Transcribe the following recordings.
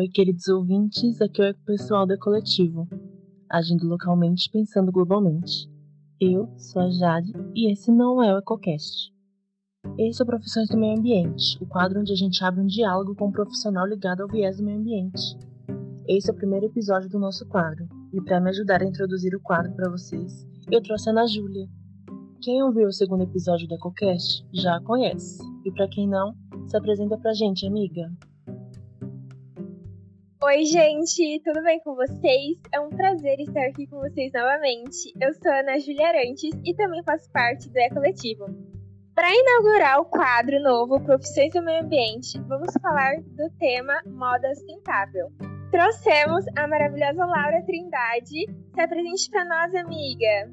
Oi, queridos ouvintes, aqui é o pessoal do Coletivo, agindo localmente pensando globalmente. Eu sou a Jade e esse não é o EcoCast. Esse é o Profissões do Meio Ambiente, o quadro onde a gente abre um diálogo com um profissional ligado ao viés do meio ambiente. Esse é o primeiro episódio do nosso quadro, e para me ajudar a introduzir o quadro para vocês, eu trouxe a Ana Júlia. Quem ouviu o segundo episódio do EcoCast já a conhece, e para quem não, se apresenta pra gente, amiga. Oi, gente, tudo bem com vocês? É um prazer estar aqui com vocês novamente. Eu sou Ana Julia Arantes e também faço parte do E-Coletivo. Para inaugurar o quadro novo Profissões do Meio Ambiente, vamos falar do tema Moda Sustentável. Trouxemos a maravilhosa Laura Trindade. Se apresente para nós, amiga.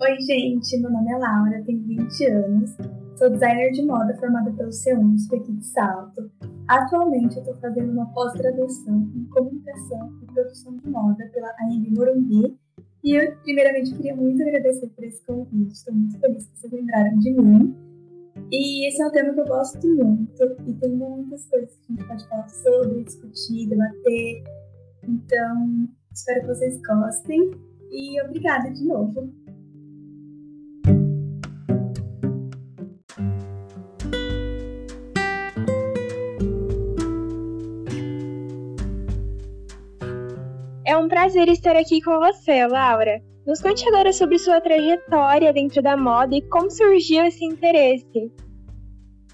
Oi, gente, meu nome é Laura, tenho 20 anos, sou designer de moda formada pelo C1 aqui de Salto Atualmente, eu estou fazendo uma pós-graduação em comunicação e produção de moda pela AMB Morumbi. E eu, primeiramente, queria muito agradecer por esse convite. Estou muito feliz que vocês lembraram de mim. E esse é um tema que eu gosto muito e tem muitas coisas que a gente pode falar sobre, discutir, debater. Então, espero que vocês gostem e obrigada de novo. É um prazer estar aqui com você, Laura. Nos conte agora sobre sua trajetória dentro da moda e como surgiu esse interesse.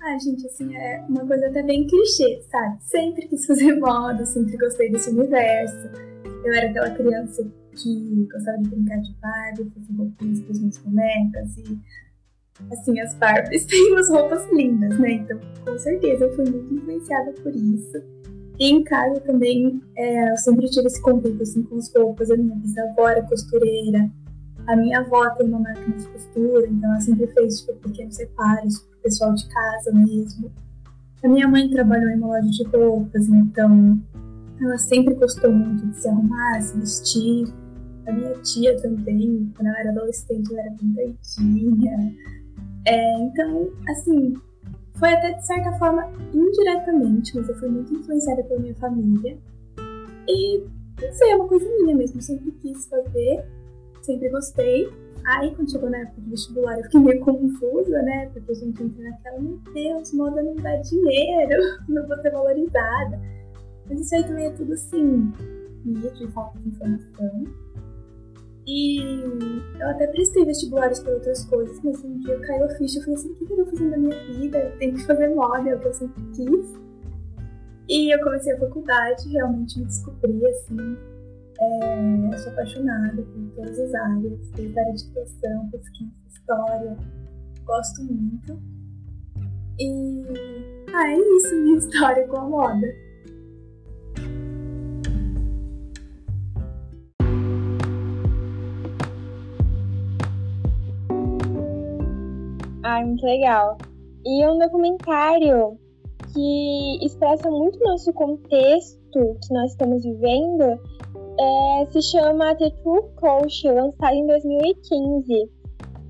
Ah, gente, assim, é uma coisa até bem clichê, sabe? Sempre quis fazer moda, sempre gostei desse universo. Eu era aquela criança que gostava de brincar de Barbie, fazer roupinhas para as minhas bonecas e assim, as Barbies têm umas roupas lindas, né? Então, com certeza, eu fui muito influenciada por isso. E em casa também, é, eu sempre tive esse convívio assim, com as roupas. A minha bisavó era costureira, a minha avó tem uma máquina de costura, então ela sempre fez tipo, pequenos reparos pro pessoal de casa mesmo. A minha mãe trabalhou em uma loja de roupas, então ela sempre gostou muito de se arrumar, se vestir. A minha tia também, quando ela era adolescente, ela era bem doidinha. É, então, assim, foi até de certa forma indiretamente, mas eu fui muito influenciada pela minha família. E não sei, é uma coisa minha mesmo, sempre quis fazer, sempre gostei. Aí quando chegou na época de vestibular eu fiquei meio confusa, né? Porque a gente entra naquela, meu Deus, moda não dá dinheiro, não vou ser valorizada. Mas isso aí também é tudo assim, mídia e falta de informação. E eu até prestei vestibulares para outras coisas, mas um dia caiu a ficha. Eu falei assim: o que eu tô fazendo na minha vida? Eu tenho que fazer moda, é o que eu sempre quis. E eu comecei a faculdade, realmente me descobri assim. É, sou apaixonada por todas as áreas, desde a área de criação, pesquisa, história. Gosto muito. E. Ah, é isso, minha história com a moda. Ai, muito legal. E um documentário que expressa muito nosso contexto que nós estamos vivendo é, se chama The True Coach, lançado em 2015,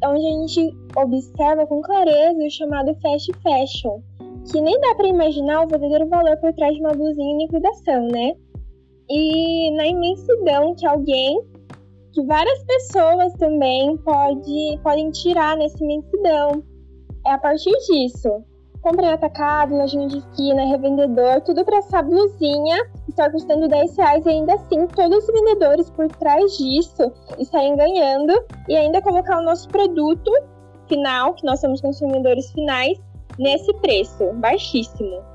onde a gente observa com clareza o chamado fast fashion, que nem dá para imaginar o verdadeiro valor por trás de uma blusinha em liquidação, né? E na imensidão que alguém, que várias pessoas também pode, podem tirar nessa imensidão, é a partir disso. Comprei atacado, lojinha de esquina, revendedor, tudo para essa blusinha está custando 10 reais e ainda assim todos os vendedores por trás disso estarem ganhando e ainda colocar o nosso produto final, que nós somos consumidores finais, nesse preço baixíssimo.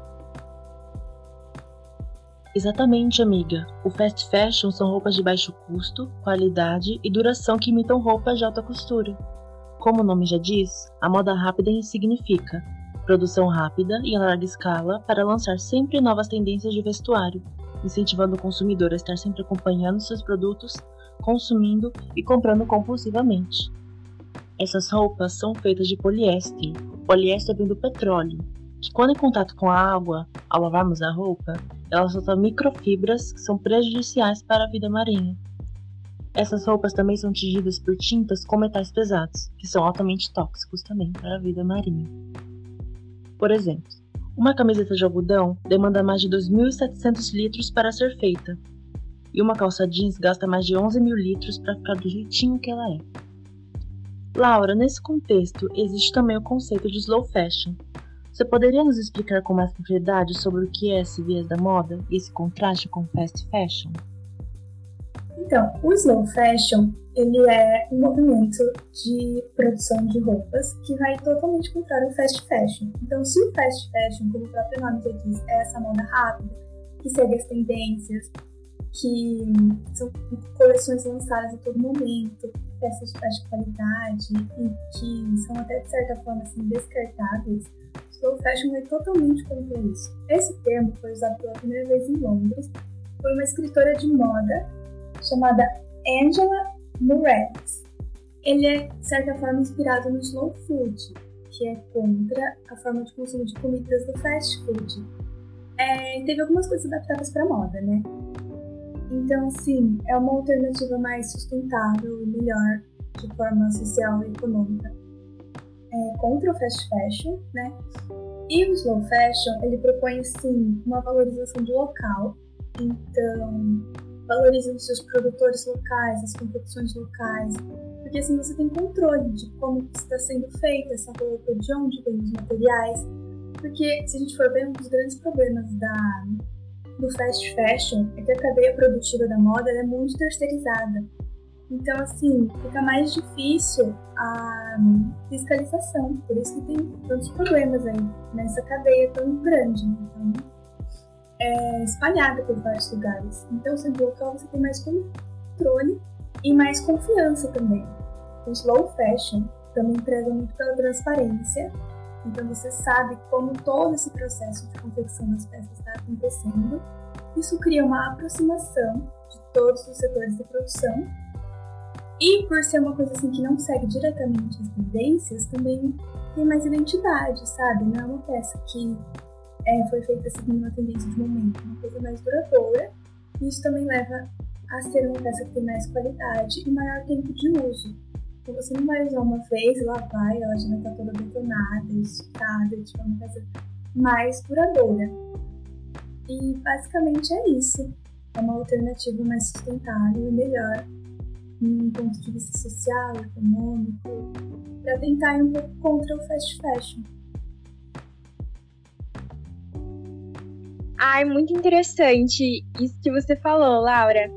Exatamente, amiga. O fast fashion são roupas de baixo custo, qualidade e duração que imitam roupas de alta costura. Como o nome já diz, a moda rápida significa produção rápida e a larga escala para lançar sempre novas tendências de vestuário, incentivando o consumidor a estar sempre acompanhando seus produtos, consumindo e comprando compulsivamente. Essas roupas são feitas de poliéster. Poliéster vem do petróleo, que quando em contato com a água, ao lavarmos a roupa, ela solta microfibras que são prejudiciais para a vida marinha. Essas roupas também são tingidas por tintas com metais pesados, que são altamente tóxicos também para a vida marinha. Por exemplo, Uma camiseta de algodão demanda mais de 2.700 litros para ser feita, e uma calça jeans gasta mais de 11 mil litros para ficar do jeitinho que ela é. Laura, nesse contexto, existe também o conceito de slow fashion. Você poderia nos explicar com mais propriedade sobre o que é esse viés da moda e esse contraste com fast fashion? Então, o slow fashion ele é um movimento de produção de roupas que vai totalmente contra o fast fashion. Então, se o fast fashion, como o próprio nome já diz, é essa moda rápida, que segue as tendências, que são coleções lançadas a todo momento, peças de baixa qualidade e que são até de certa forma assim, descartáveis, slow fashion vai totalmente contra isso. Esse termo foi usado pela primeira vez em Londres por uma escritora de moda chamada Angela Moretz. Ele é, de certa forma, inspirado no slow food, que é contra a forma de consumo de comidas do fast food. É, teve algumas coisas adaptadas para moda, né? Então, sim, é uma alternativa mais sustentável e melhor de forma social e econômica é, contra o fast fashion, né? E o slow fashion, ele propõe, sim, uma valorização do local. Então, valoriza os seus produtores locais, as competições locais, porque assim você tem controle de como está sendo feita essa roupa, de onde vem os materiais. Porque se a gente for ver, um dos grandes problemas da, do fast fashion é que a cadeia produtiva da moda é muito terceirizada. Então, assim, fica mais difícil a fiscalização. Por isso que tem tantos problemas aí nessa cadeia tão grande. Então, é espalhada por vários lugares. Então, sendo local, você tem mais controle e mais confiança também. O slow fashion também preza muito pela transparência então você sabe como todo esse processo de confecção das peças está acontecendo. Isso cria uma aproximação de todos os setores da produção. E por ser uma coisa assim que não segue diretamente as tendências, também tem mais identidade, sabe? Não é uma peça que é, foi feita seguindo uma tendência de momento, é uma coisa mais duradoura. E isso também leva a ser uma peça que tem mais qualidade e maior tempo de uso. Então você não vai usar uma vez, lá vai, ela já vai estar toda detonada, esticada, tipo, uma coisa mais duradoura. E basicamente é isso. É uma alternativa mais sustentável e melhor, um ponto de vista social, econômico, para tentar ir um pouco contra o fast fashion. Ai, muito interessante isso que você falou, Laura.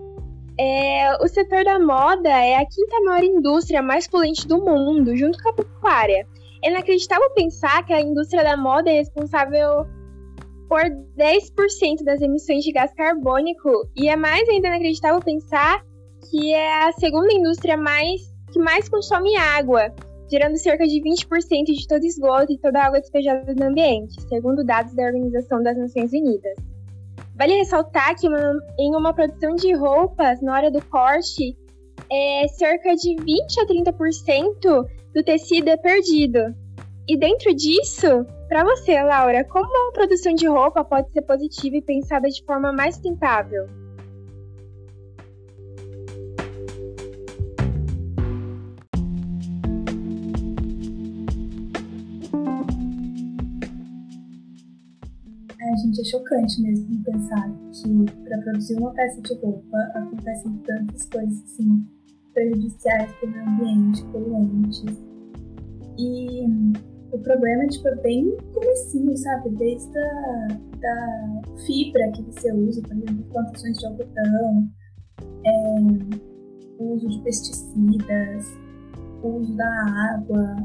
É, o setor da moda é a quinta maior indústria mais poluente do mundo, junto com a pecuária. É inacreditável pensar que a indústria da moda é responsável por 10% das emissões de gás carbônico e é mais ainda inacreditável pensar que é a segunda indústria mais que mais consome água, gerando cerca de 20% de todo esgoto e toda a água despejada no ambiente, segundo dados da Organização das Nações Unidas. Vale ressaltar que uma, em uma produção de roupas, na hora do corte, é, cerca de 20 a 30% do tecido é perdido. E dentro disso, para você, Laura, como uma produção de roupa pode ser positiva e pensada de forma mais sustentável? Gente, é chocante mesmo pensar que para produzir uma peça de roupa acontecem tantas coisas assim prejudiciais para o ambiente, poluentes. E o problema tipo, é bem comecinho, sabe? Desde a da fibra que você usa, por exemplo, plantações de algodão, é, uso de pesticidas, uso da água,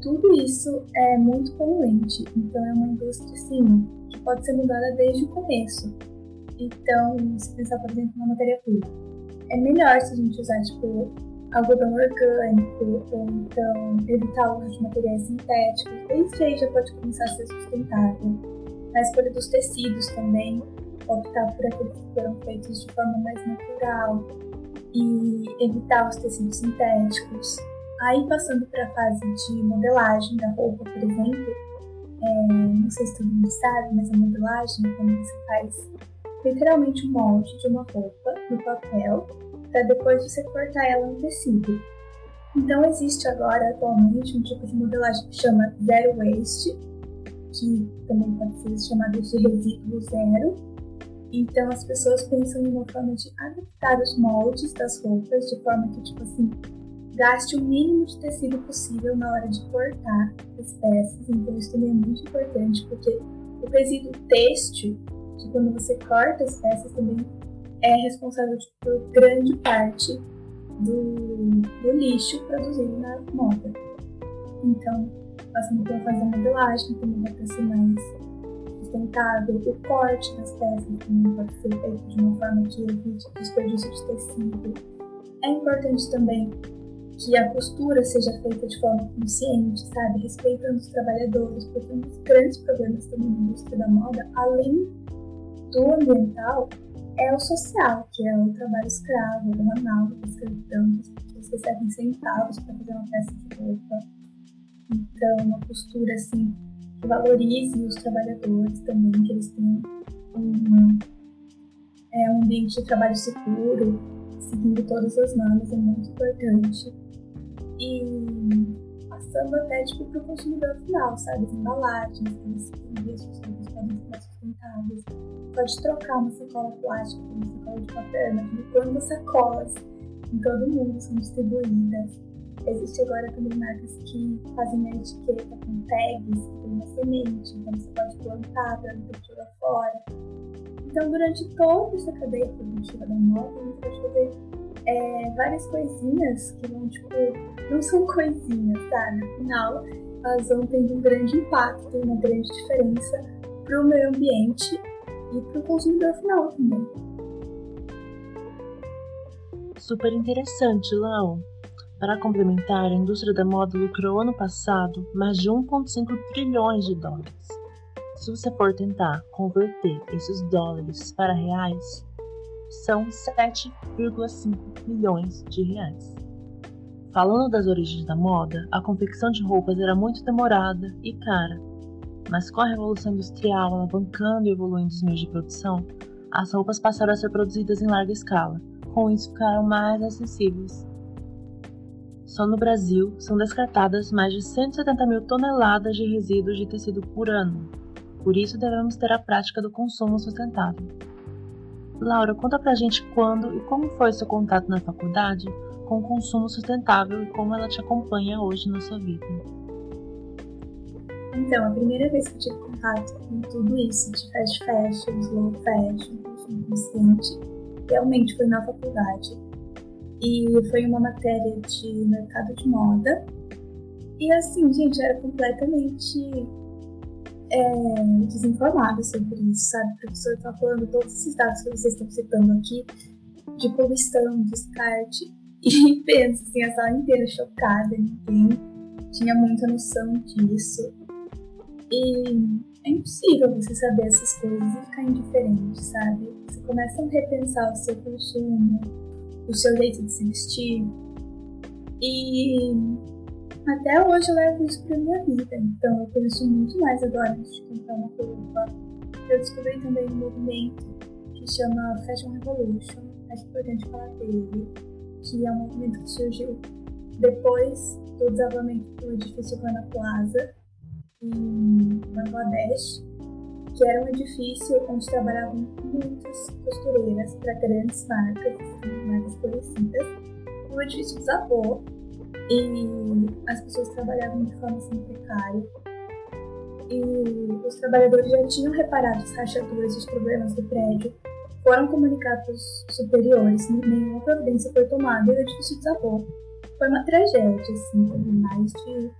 tudo isso é muito poluente. Então é uma indústria, assim, que pode ser mudada desde o começo. Então, se pensar, por exemplo, na matéria-prima, é melhor se a gente usar, tipo, algodão orgânico, ou então evitar o uso de materiais sintéticos. Desde aí já pode começar a ser sustentável. Na escolha dos tecidos também, optar por aqueles que foram feitos de forma mais natural e evitar os tecidos sintéticos. Aí, passando para a fase de modelagem da roupa, por exemplo, é, não sei se todo mundo sabe, mas a modelagem é quando você faz literalmente um molde de uma roupa no papel para depois você cortar ela no tecido. Então existe agora atualmente um tipo de modelagem que chama Zero Waste, que também pode ser chamado de resíduo zero. Então as pessoas pensam em uma forma de adaptar os moldes das roupas de forma que, tipo assim, gaste o mínimo de tecido possível na hora de cortar as peças. Então isso também é muito importante, porque o resíduo têxtil, que quando você corta as peças também é responsável tipo, por grande parte do, do lixo produzido na moda. Então, passando por fazer modelagem também vai para ser mais sustentável. O corte das peças também pode ser feito de uma forma que evite desperdício de tecido. É importante também que a costura seja feita de forma consciente, sabe? Respeitando os trabalhadores, porque um dos grandes problemas também na indústria da moda, além do ambiental, é o social, que é o trabalho escravo, o manual da escravidão, as pessoas recebem centavos para fazer uma peça de roupa. Então, uma postura assim que valorize os trabalhadores também, que eles tenham um, é, um ambiente de trabalho seguro, seguindo todas as normas, é muito importante. E passando até tipo, para o consumidor final, sabe? As embalagens, as pessoas podem ser mais sustentáveis pode trocar uma sacola plástica por uma sacola de papel, quantas sacolas em todo mundo são distribuídas. Existe agora também marcas que fazem a etiqueta com tags, tem uma semente, então você pode plantar para não fora. Então, durante toda essa cadeia produtiva da moda, você pode fazer é, várias coisinhas que vão, tipo, não são coisinhas, sabe? Afinal, elas vão tendo um grande impacto, uma grande diferença para o meio ambiente e para o consumidor final também. Super interessante, Lau. Para complementar, a indústria da moda lucrou ano passado mais de 1,5 trilhões de dólares. Se você for tentar converter esses dólares para reais, são 7,5 milhões de reais. Falando das origens da moda, a confecção de roupas era muito demorada e cara, mas com a Revolução Industrial alavancando e evoluindo os meios de produção, as roupas passaram a ser produzidas em larga escala, com isso ficaram mais acessíveis. Só no Brasil são descartadas mais de 170 mil toneladas de resíduos de tecido por ano. Por isso devemos ter a prática do consumo sustentável. Laura, conta pra gente quando e como foi seu contato na faculdade com o consumo sustentável e como ela te acompanha hoje na sua vida. Então, a primeira vez que eu tive contato com tudo isso de fast fashion, slow fashion, consumo consciente, realmente foi na faculdade. E foi uma matéria de mercado de moda. E assim, gente, era completamente é, desinformada sobre isso, sabe? O professor tá falando todos esses dados que vocês estão citando aqui, de poluição, descarte. E pensa assim, a sala inteira chocada, ninguém tinha muita noção disso. E é impossível você saber essas coisas e ficar indiferente, sabe? Você começa a repensar o seu consumo, o seu jeito de se vestir. E até hoje eu levo isso pra minha vida. Então eu penso muito mais agora de comprar uma roupa. Eu descobri também um movimento que chama Fashion Revolution. Acho importante falar dele. Que é um movimento que surgiu depois do desabamento do edifício Rana Plaza em Bangladesh, que era um edifício onde trabalhavam muitas costureiras para grandes marcas, marcas conhecidas. O edifício desabou e as pessoas trabalhavam de forma assim precária. E os trabalhadores já tinham reparado as rachaduras e os problemas do prédio, foram comunicados aos superiores, nenhuma providência foi tomada e o edifício desabou. Foi uma tragédia, assim, teve mais de um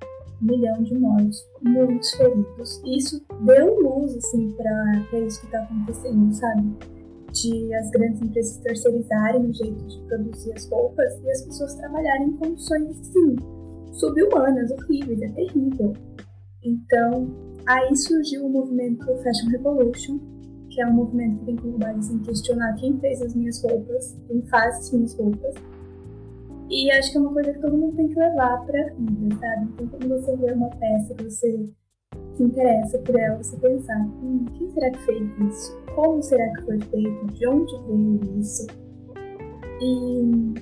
milhão de mortos, muitos feridos. E isso deu luz, assim, para isso que está acontecendo, sabe? De as grandes empresas terceirizarem o jeito de produzir as roupas e as pessoas trabalharem em condições, assim, subhumanas, horríveis, é terrível. Então, aí surgiu o movimento Fashion Revolution, que é um movimento que tem como base em questionar quem fez as minhas roupas, quem faz as minhas roupas, e acho que é uma coisa que todo mundo tem que levar pra vida, sabe? Então, quando você vê uma peça você se interessa por ela, você pensar: hum, quem será que fez isso? Como será que foi feito? De onde veio isso? E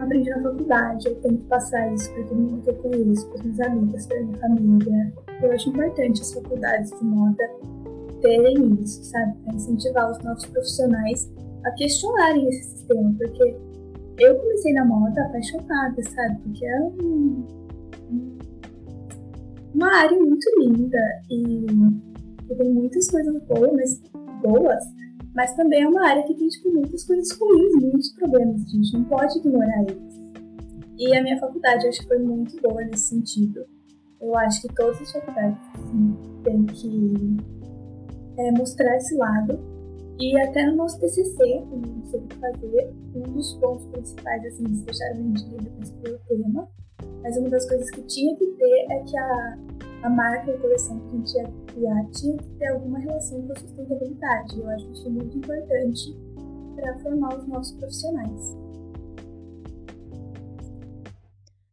aprendi na faculdade, eu tento passar isso para todo mundo que eu conheço, para minhas amigas, para minha família. Eu acho importante as faculdades de moda terem isso, sabe? Para incentivar os novos profissionais a questionarem esse sistema, porque eu comecei na moda apaixonada, sabe? Porque é um, uma área muito linda e, e tem muitas coisas boas, mas, boas, mas também é uma área que tem tipo, muitas coisas ruins, muitos problemas, a gente não pode ignorar eles. E a minha faculdade acho que foi muito boa nesse sentido. Eu acho que todas as faculdades assim, têm que é, mostrar esse lado. E até no nosso TCC, que não sei fazer, um dos pontos principais, assim, eles deixaram a gente livre para escolher o tema, mas uma das coisas que tinha que ter é que a, a marca e a coleção que a gente ia criar tinha que ter alguma relação com a sustentabilidade. Eu acho isso muito importante para formar os nossos profissionais.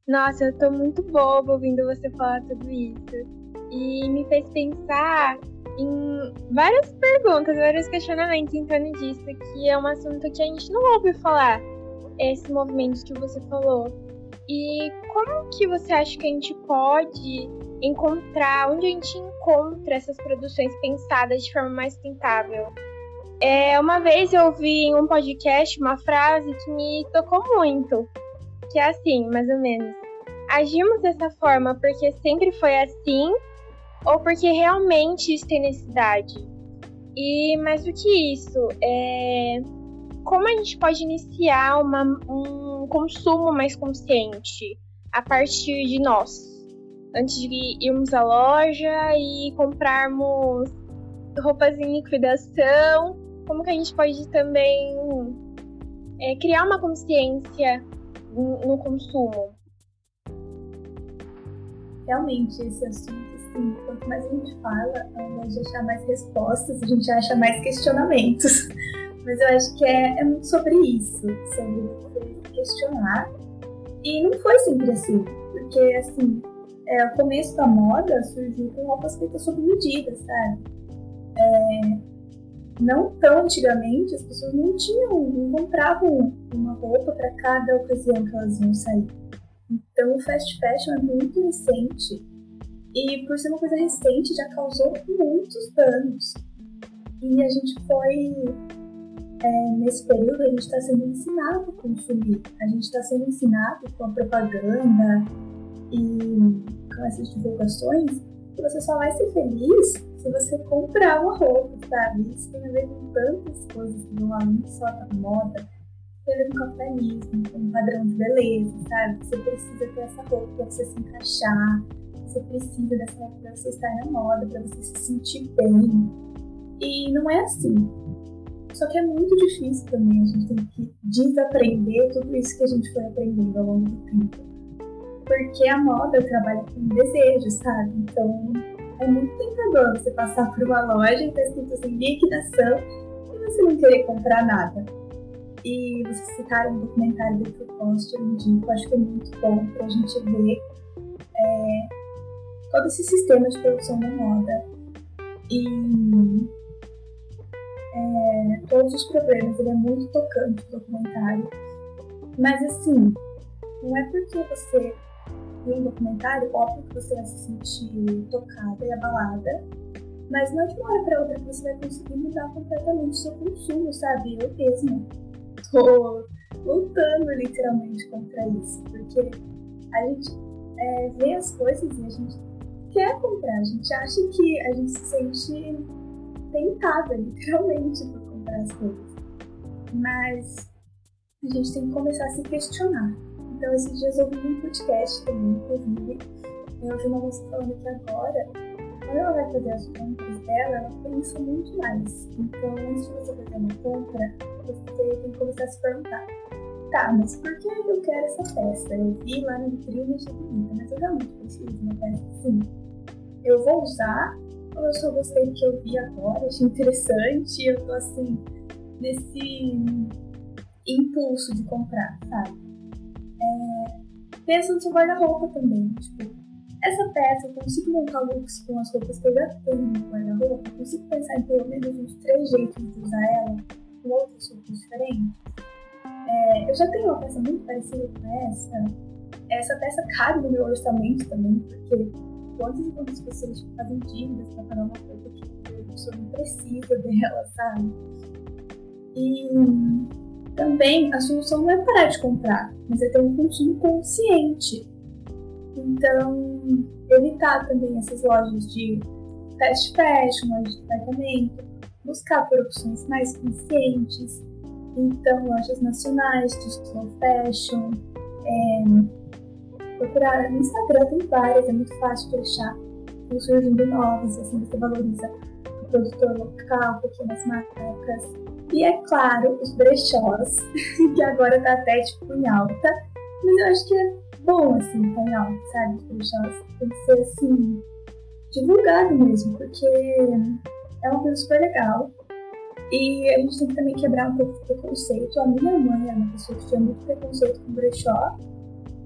Nossa, eu tô muito boba ouvindo você falar tudo isso. E me fez pensar em várias perguntas, vários questionamentos em torno disso, que é um assunto que a gente não ouve falar, esse movimento que você falou. E como que você acha que a gente pode encontrar, onde a gente encontra essas produções pensadas de forma mais sustentável? É, uma vez eu ouvi em um podcast uma frase que me tocou muito, que é assim, mais ou menos. Agimos dessa forma porque sempre foi assim ou porque realmente isso tem necessidade. E mais do que isso, é como a gente pode iniciar uma, um consumo mais consciente a partir de nós, antes de irmos à loja e comprarmos roupas em liquidação, como que a gente pode também é, criar uma consciência no consumo? Realmente, esse assunto assim, quanto mais a gente fala, ao invés de achar mais respostas, a gente acha mais questionamentos. Mas eu acho que é, é muito sobre isso, sobre questionar. E não foi sempre assim, porque assim, é, o começo da moda surgiu com roupas feitas sob medida, sabe? É, não tão antigamente, as pessoas não tinham, não compravam uma roupa para cada ocasião que elas iam sair. Então o fast fashion é muito recente e por ser uma coisa recente, já causou muitos danos. E a gente foi. É, nesse período, a gente está sendo ensinado a consumir. A gente está sendo ensinado com a propaganda e com essas divulgações que você só vai ser feliz se você comprar uma roupa, sabe? Isso tem a ver com tantas coisas que vão além só da moda. Tem a ver com capitalismo, com um padrão de beleza, sabe? Você precisa ter essa roupa para você se encaixar você precisa dessa época para você estar na moda, para você se sentir bem. E não é assim. Só que é muito difícil também, a gente tem que desaprender tudo isso que a gente foi aprendendo ao longo do tempo. Porque a moda trabalha com desejo, sabe? Então é muito tentador você passar por uma loja e tá escrito assim, liquidação e você não querer comprar nada. E vocês citaram um documentário do Propost, eu indico, acho que é muito bom pra gente ver é, todo esse sistema de produção da moda e é, todos os problemas. Ele é muito tocante o documentário. Mas assim, não é porque você viu um documentário, óbvio que você vai se sentir tocada e abalada, mas não é de uma hora para outra que você vai conseguir mudar completamente o seu consumo, sabe? Eu mesma tô lutando literalmente contra isso, porque a gente é, vê as coisas e a gente quer comprar, a gente acha que a gente se sente tentada, literalmente, por comprar as coisas. Mas a gente tem que começar a se questionar. Então, esses dias eu ouvi um podcast também, inclusive. Eu ouvi uma moça falando que agora, quando ela vai fazer as compras dela, ela pensa muito mais. Então, antes de você fazer uma compra, você tem que começar a se perguntar: tá, mas por que eu quero essa peça? Eu vi lá no vitrine e achei bonita, mas eu realmente preciso de uma peça assim? eu vou usar eu só gostei do que eu vi agora, achei interessante, eu tô assim, nesse impulso de comprar, sabe? É, pensa no seu guarda-roupa também, tipo, essa peça eu consigo montar looks com as roupas que eu já tenho no guarda-roupa, consigo pensar em pelo menos uns três jeitos de usar ela com outras roupas diferentes. É, eu já tenho uma peça muito parecida com essa. Essa peça cabe no meu orçamento também, porque quantas e quantas pessoas fazem dívidas para pagar uma coisa que a pessoa não precisa dela, sabe? E também a solução não é parar de comprar, mas é ter um consumo consciente. Então, evitar também essas lojas de fast fashion, lojas de departamento, buscar por opções mais conscientes. Então, lojas nacionais de slow fashion, é, procurar no Instagram tem várias, é muito fácil de achar. Estão surgindo novas, assim você valoriza o produtor local, pequenas marcas. E é claro, os brechós, que agora tá até tipo em alta, mas eu acho que é bom assim, tá em alta, sabe? Os brechós tem que ser assim, divulgado mesmo, porque é uma coisa super legal. E a gente tem que também quebrar um pouco de preconceito. A minha mãe é uma pessoa que tinha muito preconceito com brechó.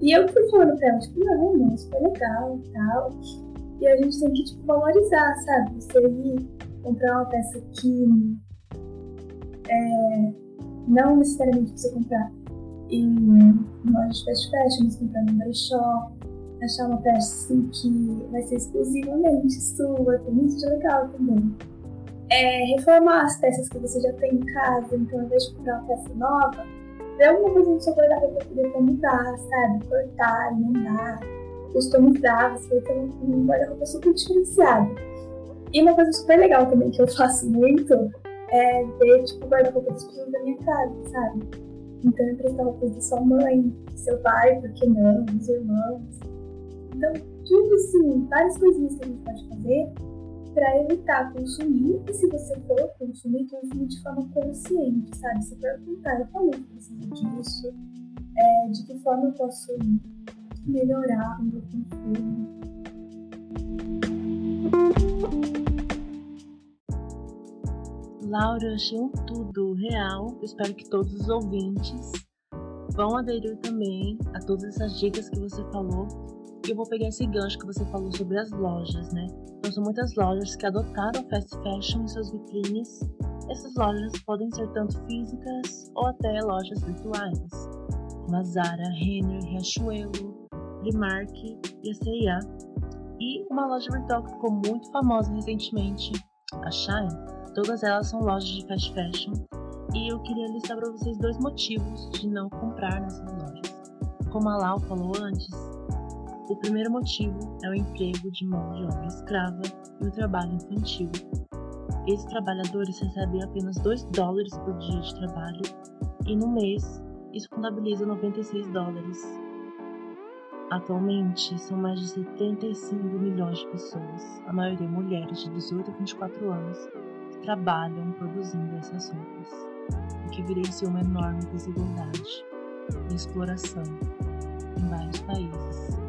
E eu fui falando pra ela, tipo, não, isso é legal e tal. E a gente tem que, tipo, valorizar, sabe? Você ir comprar uma peça que é, não necessariamente você comprar em loja de fast fashion, mas comprar no brechó, achar uma peça assim que vai ser exclusivamente sua, tem muito de legal também é, reformar as peças que você já tem em casa, então ao invés de comprar uma peça nova, ver alguma coisa no seu guarda-roupa para poder mudar, sabe? Cortar, emendar, customizar, você vai ter um, guarda-roupa super diferenciado. E uma coisa super legal também que eu faço muito é ver, tipo, o guarda-roupa das pessoas da minha casa, sabe? Então, emprestar roupas de sua mãe, seu pai, por que não, dos irmãos. Então, tudo assim, várias coisinhas que a gente pode fazer para evitar consumir e se você for consumir, consumir de forma consciente, sabe? Se perguntar, eu realmente preciso disso, é, de que forma eu posso melhorar o meu consumo. Laura, eu achei um tudo real. espero que todos os ouvintes vão aderir também a todas essas dicas que você falou eu vou pegar esse gancho que você falou sobre as lojas, né? Então, são muitas lojas que adotaram fast fashion em suas vitrines. Essas lojas podem ser tanto físicas ou até lojas virtuais, como a Zara, Renner, Riachuelo, Primark e a C&A. E uma loja virtual que ficou muito famosa recentemente, a Shine. Todas elas são lojas de fast fashion e eu queria listar para vocês dois motivos de não comprar nessas lojas. Como a Lau falou antes, o primeiro motivo é o emprego de mão de obra escrava e o trabalho infantil. Esses trabalhadores recebem apenas 2 dólares por dia de trabalho e no mês isso contabiliza 96 dólares. Atualmente, são mais de 75 milhões de pessoas, a maioria mulheres de 18 a 24 anos, que trabalham produzindo essas roupas, o que evidencia uma enorme desigualdade e exploração em vários países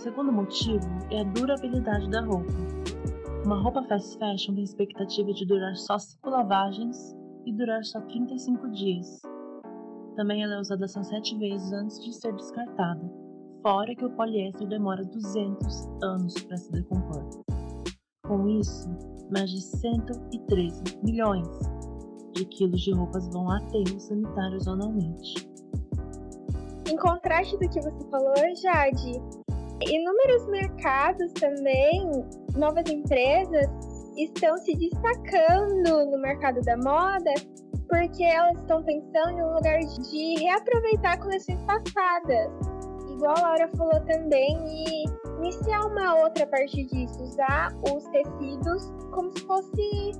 segundo motivo é a durabilidade da roupa. Uma roupa fast fashion tem expectativa de durar só 5 lavagens e durar só 35 dias. Também ela é usada só 7 vezes antes de ser descartada, fora que o poliéster demora 200 anos para se decompor. Com isso, mais de 113 milhões de quilos de roupas vão a aterros sanitários anualmente. Em contraste do que você falou, Jade, Inúmeros mercados também, novas empresas estão se destacando no mercado da moda porque elas estão pensando em um lugar de reaproveitar coleções passadas. Igual a Laura falou também, e iniciar uma outra parte disso, usar os tecidos como se fosse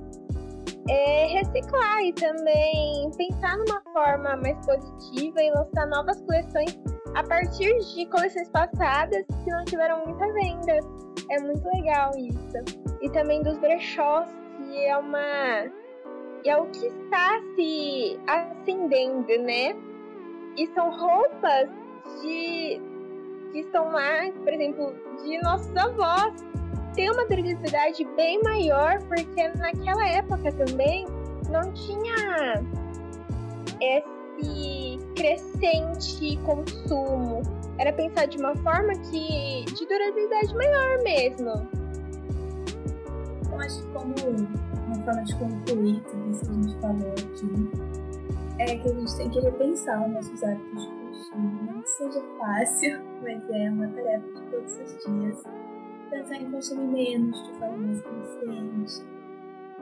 é, reciclar e também pensar numa forma mais positiva e lançar novas coleções a partir de coleções passadas que não tiveram muita venda. É muito legal isso. E também dos brechós, que é uma. É o que está se acendendo, né? E são roupas de. que estão lá, por exemplo, de nossos avós. Tem uma durabilidade bem maior, porque naquela época também não tinha esse crescente consumo. Era pensar de uma forma que de durabilidade maior mesmo. Eu acho que como uma forma de concluir tudo isso que a gente falou aqui, é que a gente tem que repensar os nossos hábitos de consumo. Não que seja fácil, mas é uma tarefa de todos os dias. Pensar em consumir menos de forma mais consciente.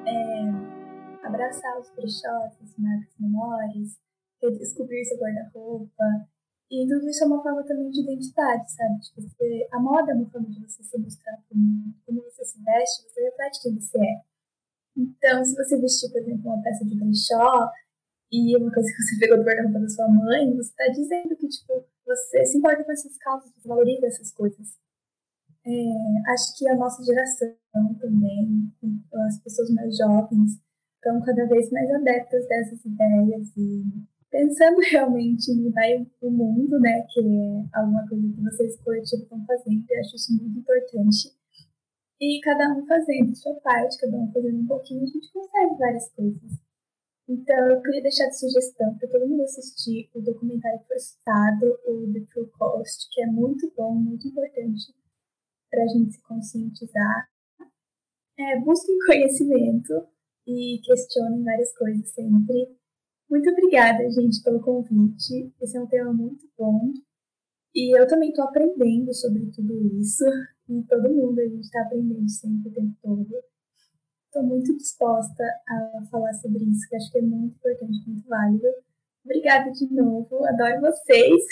É, abraçar os brechós, as marcas menores, redescobrir seu guarda-roupa. E tudo isso é uma forma também de identidade, sabe? Tipo, você, a moda é uma forma de você se mostrar para o mundo. Como você se veste, você reflete quem você é. Então, se você vestir, por exemplo, uma peça de brechó e uma coisa que você pegou do guarda-roupa da sua mãe, você está dizendo que, tipo, você se importa com essas causas, você valoriza essas coisas. É, acho que a nossa geração também, as pessoas mais jovens, estão cada vez mais adeptas dessas ideias e pensando realmente em mudar o mundo, né, que é alguma coisa que vocês coletivos estão fazendo, eu acho isso muito importante. E cada um fazendo sua parte, cada um fazendo um pouquinho, a gente consegue várias coisas. Então, eu queria deixar de sugestão para todo mundo assistir o documentário que foi citado, o The True Cost, que é muito bom, muito importante para a gente se conscientizar. É, busquem conhecimento e questionem várias coisas sempre. Muito obrigada, gente, pelo convite. Esse é um tema muito bom. E eu também estou aprendendo sobre tudo isso. E todo mundo, a gente está aprendendo sempre o tempo todo. Estou muito disposta a falar sobre isso, que acho que é muito importante, muito válido. Obrigada de novo, adoro vocês.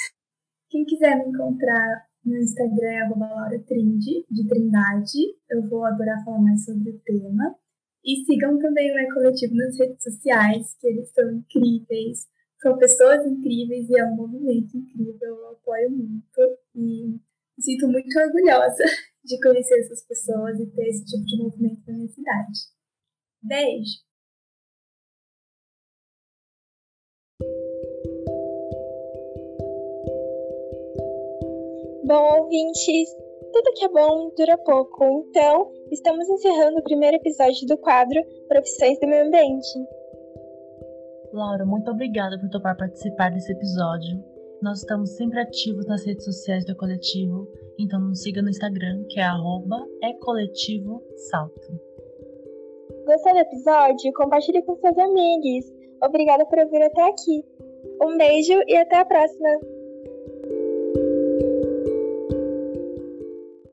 Quem quiser me encontrar no Instagram é @lauratrinde, de Trindade. Eu vou adorar falar mais sobre o tema. E sigam também o E-Coletivo nas redes sociais, que eles são incríveis. São pessoas incríveis e é um movimento incrível. Eu apoio muito e me sinto muito orgulhosa de conhecer essas pessoas e ter esse tipo de movimento na minha cidade. Beijo! Bom, ouvintes, tudo que é bom dura pouco, então estamos encerrando o primeiro episódio do quadro Profissões do Meio Ambiente. Laura, muito obrigada por topar participar desse episódio. Nós estamos sempre ativos nas redes sociais do Coletivo, então nos siga no Instagram, que é ecoletivosalto. Gostou do episódio? Compartilhe com seus amigos. Obrigada por ouvir até aqui. Um beijo e até a próxima!